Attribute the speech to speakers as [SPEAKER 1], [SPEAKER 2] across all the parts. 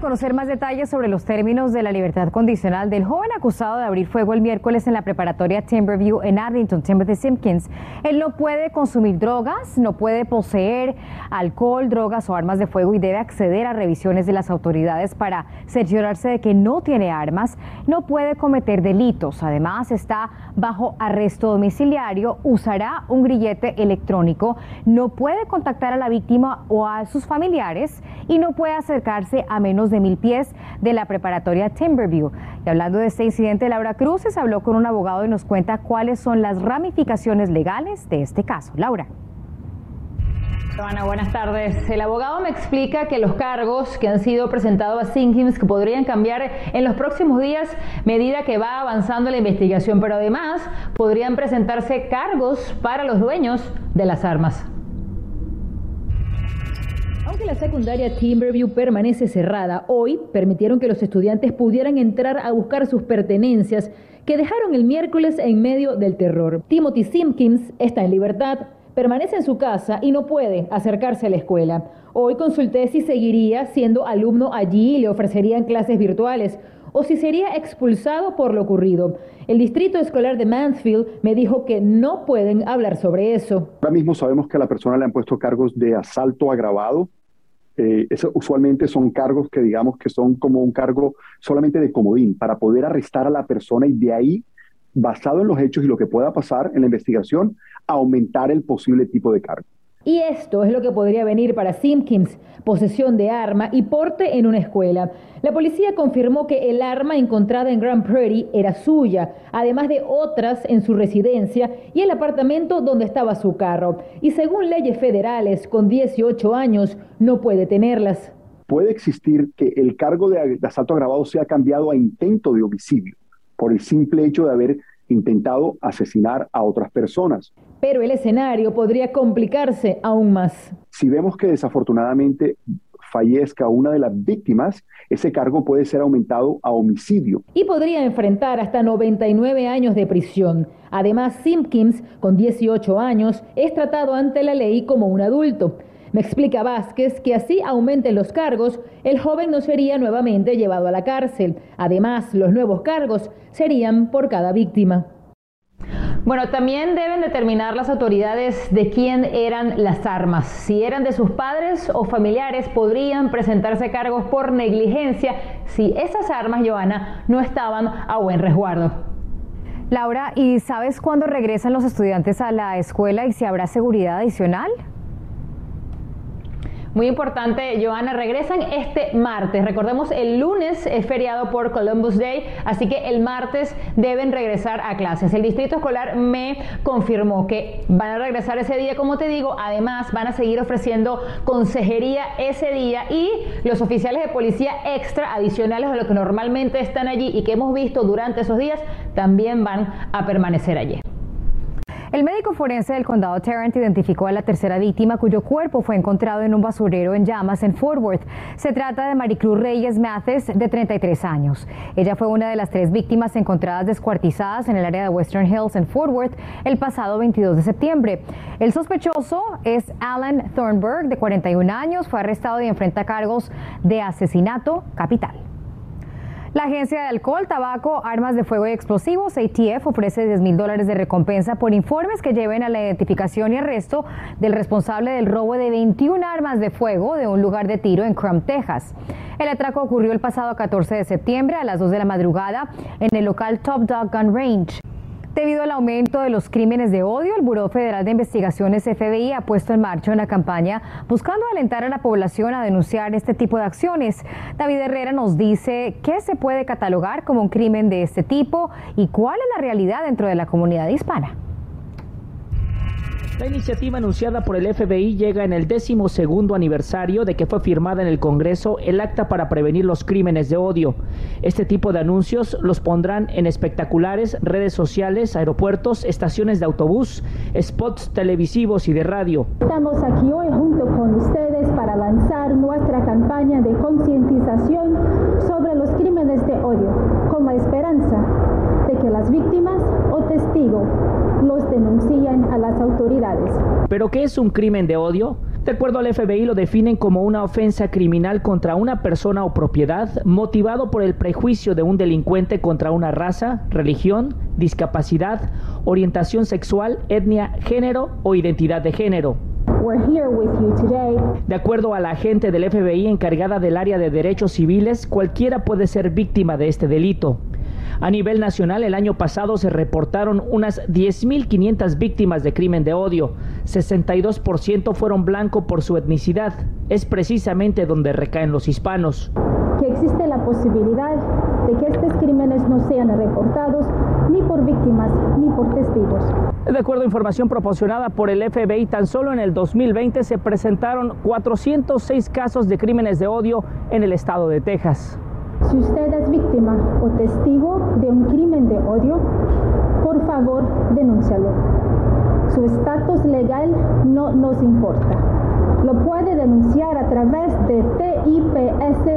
[SPEAKER 1] conocer más detalles sobre los términos de la libertad condicional del joven acusado de abrir fuego el miércoles en la preparatoria Timberview en Addington, Timothy Simpkins. Él no puede consumir drogas, no puede poseer alcohol, drogas o armas de fuego y debe acceder a revisiones de las autoridades para cerciorarse de que no tiene armas, no puede cometer delitos. Además, está bajo arresto domiciliario, usará un grillete electrónico, no puede contactar a la víctima o a sus familiares y no puede acercarse a de mil pies de la preparatoria Timberview. Y hablando de este incidente, Laura Cruces habló con un abogado y nos cuenta cuáles son las ramificaciones legales de este caso. Laura.
[SPEAKER 2] Joana, buenas tardes. El abogado me explica que los cargos que han sido presentados a Sinkins que podrían cambiar en los próximos días medida que va avanzando la investigación, pero además podrían presentarse cargos para los dueños de las armas. Aunque la secundaria Timberview permanece cerrada, hoy permitieron que los estudiantes pudieran entrar a buscar sus pertenencias que dejaron el miércoles en medio del terror. Timothy Simpkins está en libertad, permanece en su casa y no puede acercarse a la escuela. Hoy consulté si seguiría siendo alumno allí y le ofrecerían clases virtuales o si sería expulsado por lo ocurrido. El distrito escolar de Mansfield me dijo que no pueden hablar sobre eso.
[SPEAKER 3] Ahora mismo sabemos que a la persona le han puesto cargos de asalto agravado, eh, usualmente son cargos que digamos que son como un cargo solamente de comodín para poder arrestar a la persona y de ahí, basado en los hechos y lo que pueda pasar en la investigación, aumentar el posible tipo de cargo.
[SPEAKER 2] Y esto es lo que podría venir para Simpkins, posesión de arma y porte en una escuela. La policía confirmó que el arma encontrada en Grand Prairie era suya, además de otras en su residencia y el apartamento donde estaba su carro. Y según leyes federales, con 18 años no puede tenerlas.
[SPEAKER 3] Puede existir que el cargo de, asalto agravado sea cambiado a intento de homicidio por el simple hecho de haber intentado asesinar a otras personas.
[SPEAKER 2] Pero el escenario podría complicarse aún más.
[SPEAKER 3] Si vemos que desafortunadamente fallezca una de las víctimas, ese cargo puede ser aumentado a homicidio.
[SPEAKER 2] Y podría enfrentar hasta 99 años de prisión. Además, Simpkins, con 18 años, es tratado ante la ley como un adulto. Me explica Vázquez que así aumenten los cargos, el joven no sería nuevamente llevado a la cárcel. Además, los nuevos cargos serían por cada víctima. Bueno, también deben determinar las autoridades de quién eran las armas. Si eran de sus padres o familiares, podrían presentarse cargos por negligencia si esas armas, Joana, no estaban a buen resguardo.
[SPEAKER 1] Laura, ¿y sabes cuándo regresan los estudiantes a la escuela y si habrá seguridad adicional?
[SPEAKER 2] Muy importante, Joana, regresan este martes. Recordemos, el lunes es feriado por Columbus Day, así que el martes deben regresar a clases. El distrito escolar me confirmó que van a regresar ese día, como te digo. Además, van a seguir ofreciendo consejería ese día y los oficiales de policía extra adicionales a los que normalmente están allí y que hemos visto durante esos días también van a permanecer allí.
[SPEAKER 1] El médico forense del condado Tarrant identificó a la tercera víctima cuyo cuerpo fue encontrado en un basurero en llamas en Fort Worth. Se trata de Maricruz Reyes Mathis, de 33 años. Ella fue una de las tres víctimas encontradas descuartizadas en el área de Western Hills en Fort Worth el pasado 22 de septiembre. El sospechoso es Alan Thornburg, de 41 años, fue arrestado y enfrenta cargos de asesinato capital. La Agencia de Alcohol, Tabaco, Armas de Fuego y Explosivos, ATF, ofrece 10 mil dólares de recompensa por informes que lleven a la identificación y arresto del responsable del robo de 21 armas de fuego de un lugar de tiro en Crum, Texas. El atraco ocurrió el pasado 14 de septiembre a las 2 de la madrugada en el local Top Dog Gun Range. Debido al aumento de los crímenes de odio, el Buró Federal de Investigaciones FBI ha puesto en marcha una campaña buscando alentar a la población a denunciar este tipo de acciones. David Herrera nos dice qué se puede catalogar como un crimen de este tipo y cuál es la realidad dentro de la comunidad hispana.
[SPEAKER 4] La iniciativa anunciada por el FBI llega en el décimo segundo aniversario de que fue firmada en el Congreso el acta para prevenir los crímenes de odio. Este tipo de anuncios los pondrán en espectaculares, redes sociales, aeropuertos, estaciones de autobús, spots televisivos y de radio.
[SPEAKER 5] Estamos aquí hoy junto con ustedes para lanzar nuestra campaña de concientización sobre los crímenes de odio, con la esperanza de que las víctimas o testigos los denuncien a las autoridades.
[SPEAKER 4] ¿Pero qué es un crimen de odio? De acuerdo al FBI lo definen como una ofensa criminal contra una persona o propiedad motivado por el prejuicio de un delincuente contra una raza, religión, discapacidad, orientación sexual, etnia, género o identidad de género. De acuerdo a la agente del FBI encargada del área de derechos civiles, cualquiera puede ser víctima de este delito. A nivel nacional, el año pasado se reportaron unas 10.500 víctimas de crimen de odio. 62% fueron blanco por su etnicidad. Es precisamente donde recaen los hispanos.
[SPEAKER 5] Que existe la posibilidad de que estos crímenes no sean reportados ni por víctimas ni por testigos.
[SPEAKER 4] De acuerdo a información proporcionada por el FBI, tan solo en el 2020 se presentaron 406 casos de crímenes de odio en el estado de Texas.
[SPEAKER 5] Si usted es víctima o testigo de un crimen de odio, por favor denúncialo. Su estatus legal no nos importa. Lo puede denunciar a través de tips.fbi.gov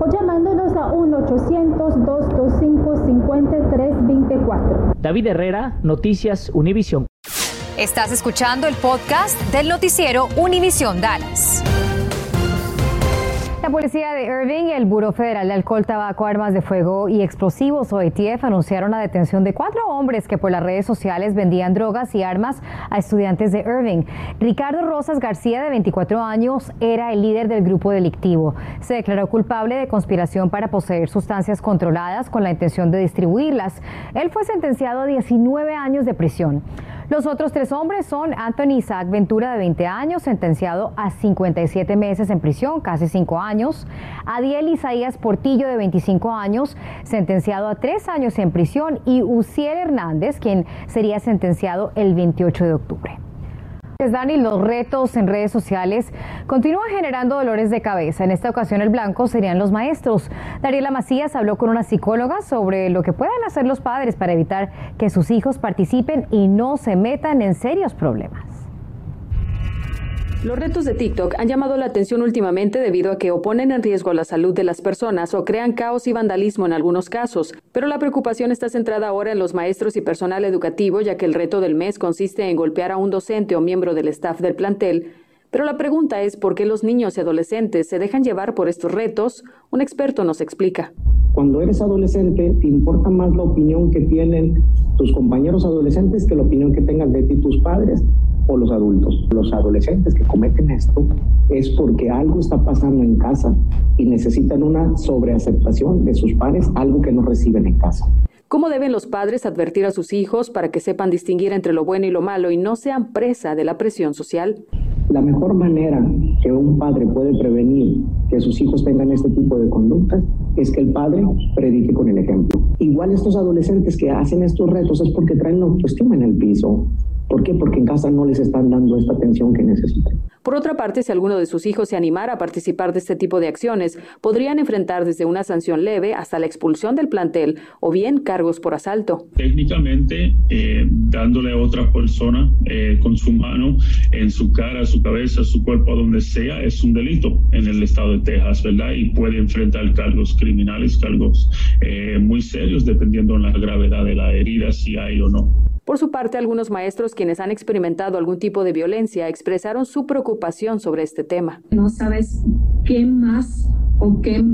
[SPEAKER 5] o llamándonos a 1-800-225-5324.
[SPEAKER 4] David Herrera, Noticias Univisión.
[SPEAKER 1] Estás escuchando el podcast del noticiero Univisión Dallas. La policía de Irving, el Buró Federal de Alcohol, Tabaco, Armas de Fuego y Explosivos, OETF, anunciaron la detención de cuatro hombres que por las redes sociales vendían drogas y armas a estudiantes de Irving. Ricardo Rosas García, de 24 años, era el líder del grupo delictivo. Se declaró culpable de conspiración para poseer sustancias controladas con la intención de distribuirlas. Él fue sentenciado a 19 años de prisión. Los otros tres hombres son Anthony Isaac Ventura, de 20 años, sentenciado a 57 meses en prisión, casi 5 años. Adiel Isaías Portillo, de 25 años, sentenciado a 3 años en prisión. Y Uciel Hernández, quien sería sentenciado el 28 de octubre. Dani, los retos en redes sociales continúan generando dolores de cabeza. En esta ocasión el blanco serían los maestros. Dariela Macías habló con una psicóloga sobre lo que pueden hacer los padres para evitar que sus hijos participen y no se metan en serios problemas.
[SPEAKER 6] Los retos de TikTok han llamado la atención últimamente debido a que oponen en riesgo la salud de las personas o crean caos y vandalismo en algunos casos, pero la preocupación está centrada ahora en los maestros y personal educativo, ya que el reto del mes consiste en golpear a un docente o miembro del staff del plantel. Pero la pregunta es por qué los niños y adolescentes se dejan llevar por estos retos. Un experto nos explica.
[SPEAKER 7] Cuando eres adolescente, te importa más la opinión que tienen tus compañeros adolescentes que la opinión que tengan de ti tus padres o los adultos. Los adolescentes que cometen esto es porque algo está pasando en casa y necesitan una sobreaceptación de sus padres, algo que no reciben en casa.
[SPEAKER 6] ¿Cómo deben los padres advertir a sus hijos para que sepan distinguir entre lo bueno y lo malo y no sean presa de la presión social?
[SPEAKER 7] La mejor manera que un padre puede prevenir que sus hijos tengan este tipo de conductas es que el padre predique con el ejemplo. Igual estos adolescentes que hacen estos retos es porque traen la autoestima en el piso, ¿Por qué? Porque en casa no les están dando esta atención que necesitan.
[SPEAKER 6] Por otra parte, si alguno de sus hijos se animara a participar de este tipo de acciones, podrían enfrentar desde una sanción leve hasta la expulsión del plantel o bien cargos por asalto.
[SPEAKER 8] Técnicamente, eh, dándole a otra persona eh, con su mano en su cara, su cabeza, su cuerpo, donde sea, es un delito en el estado de Texas, ¿verdad? Y puede enfrentar cargos criminales, cargos eh, muy serios, dependiendo de la gravedad de la herida, si hay o no.
[SPEAKER 6] Por su parte, algunos maestros quienes han experimentado algún tipo de violencia expresaron su preocupación sobre este tema.
[SPEAKER 9] No sabes qué más o qué,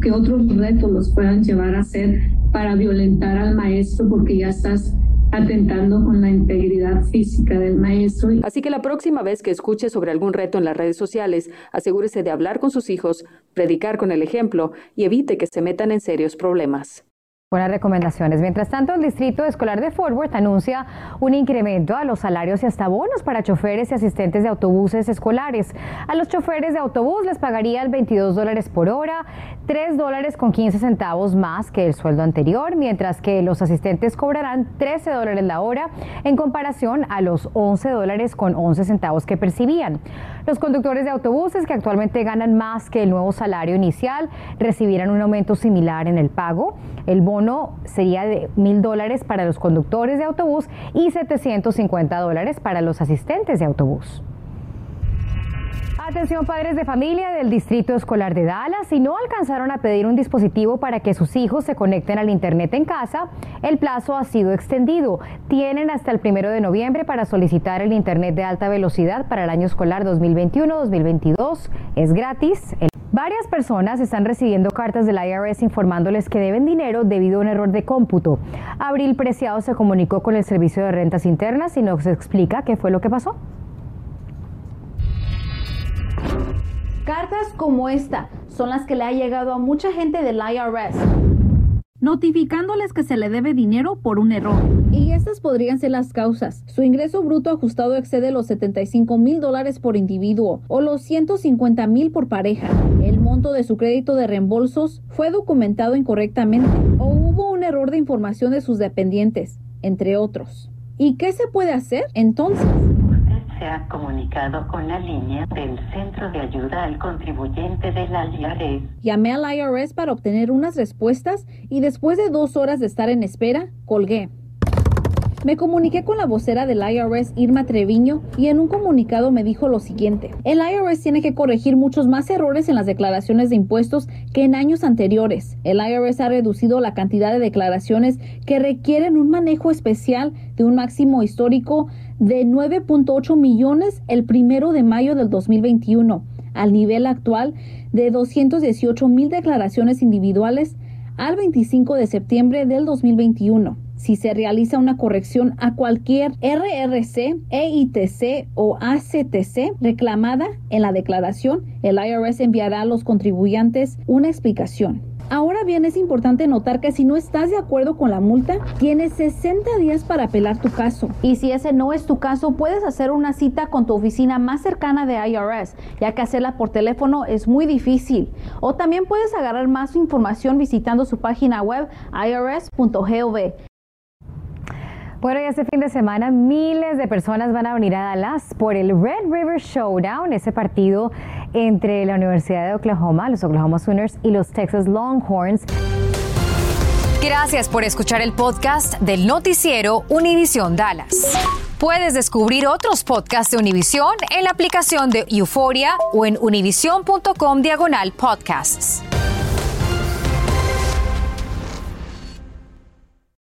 [SPEAKER 9] qué otros retos los puedan llevar a hacer para violentar al maestro porque ya estás atentando con la integridad física del maestro.
[SPEAKER 6] Así que la próxima vez que escuche sobre algún reto en las redes sociales, asegúrese de hablar con sus hijos, predicar con el ejemplo y evite que se metan en serios problemas.
[SPEAKER 1] Buenas recomendaciones. Mientras tanto, el Distrito Escolar de Fort Worth anuncia un incremento a los salarios y hasta bonos para choferes y asistentes de autobuses escolares. A los choferes de autobús les pagarían 22 dólares por hora, 3 dólares con 15 centavos más que el sueldo anterior, mientras que los asistentes cobrarán 13 dólares la hora en comparación a los 11 dólares con 11 centavos que percibían. Los conductores de autobuses que actualmente ganan más que el nuevo salario inicial recibirán un aumento similar en el pago. El bono sería de mil dólares para los conductores de autobús y 750 dólares para los asistentes de autobús. Atención padres de familia del Distrito Escolar de Dallas, si no alcanzaron a pedir un dispositivo para que sus hijos se conecten al Internet en casa, el plazo ha sido extendido. Tienen hasta el primero de noviembre para solicitar el Internet de alta velocidad para el año escolar 2021-2022. Es gratis. Varias personas están recibiendo cartas del IRS informándoles que deben dinero debido a un error de cómputo. Abril Preciado se comunicó con el Servicio de Rentas Internas y nos explica qué fue lo que pasó.
[SPEAKER 10] Cartas como esta son las que le ha llegado a mucha gente del IRS notificándoles que se le debe dinero por un error. Y estas podrían ser las causas. Su ingreso bruto ajustado excede los 75 mil dólares por individuo o los 150 mil por pareja. El monto de su crédito de reembolsos fue documentado incorrectamente o hubo un error de información de sus dependientes, entre otros. ¿Y qué se puede hacer entonces?
[SPEAKER 11] Se ha comunicado con la línea del Centro de Ayuda al Contribuyente de la IRS.
[SPEAKER 10] Llamé al IRS para obtener unas respuestas y después de dos horas de estar en espera, colgué. Me comuniqué con la vocera del IRS, Irma Treviño, y en un comunicado me dijo lo siguiente. El IRS tiene que corregir muchos más errores en las declaraciones de impuestos que en años anteriores. El IRS ha reducido la cantidad de declaraciones que requieren un manejo especial de un máximo histórico de 9.8 millones el primero de mayo del 2021 al nivel actual de 218 mil declaraciones individuales al 25 de septiembre del 2021. Si se realiza una corrección a cualquier RRC, EITC o ACTC reclamada en la declaración, el IRS enviará a los contribuyentes una explicación. Ahora bien, es importante notar que si no estás de acuerdo con la multa, tienes 60 días para apelar tu caso. Y si ese no es tu caso, puedes hacer una cita con tu oficina más cercana de IRS, ya que hacerla por teléfono es muy difícil. O también puedes agarrar más información visitando su página web irs.gov.
[SPEAKER 1] Bueno, y este fin de semana miles de personas van a venir a Dallas por el Red River Showdown, ese partido entre la Universidad de Oklahoma, los Oklahoma Sooners y los Texas Longhorns.
[SPEAKER 12] Gracias por escuchar el podcast del noticiero Univisión Dallas. Puedes descubrir otros podcasts de Univisión en la aplicación de Euforia o en univision.com diagonal podcasts.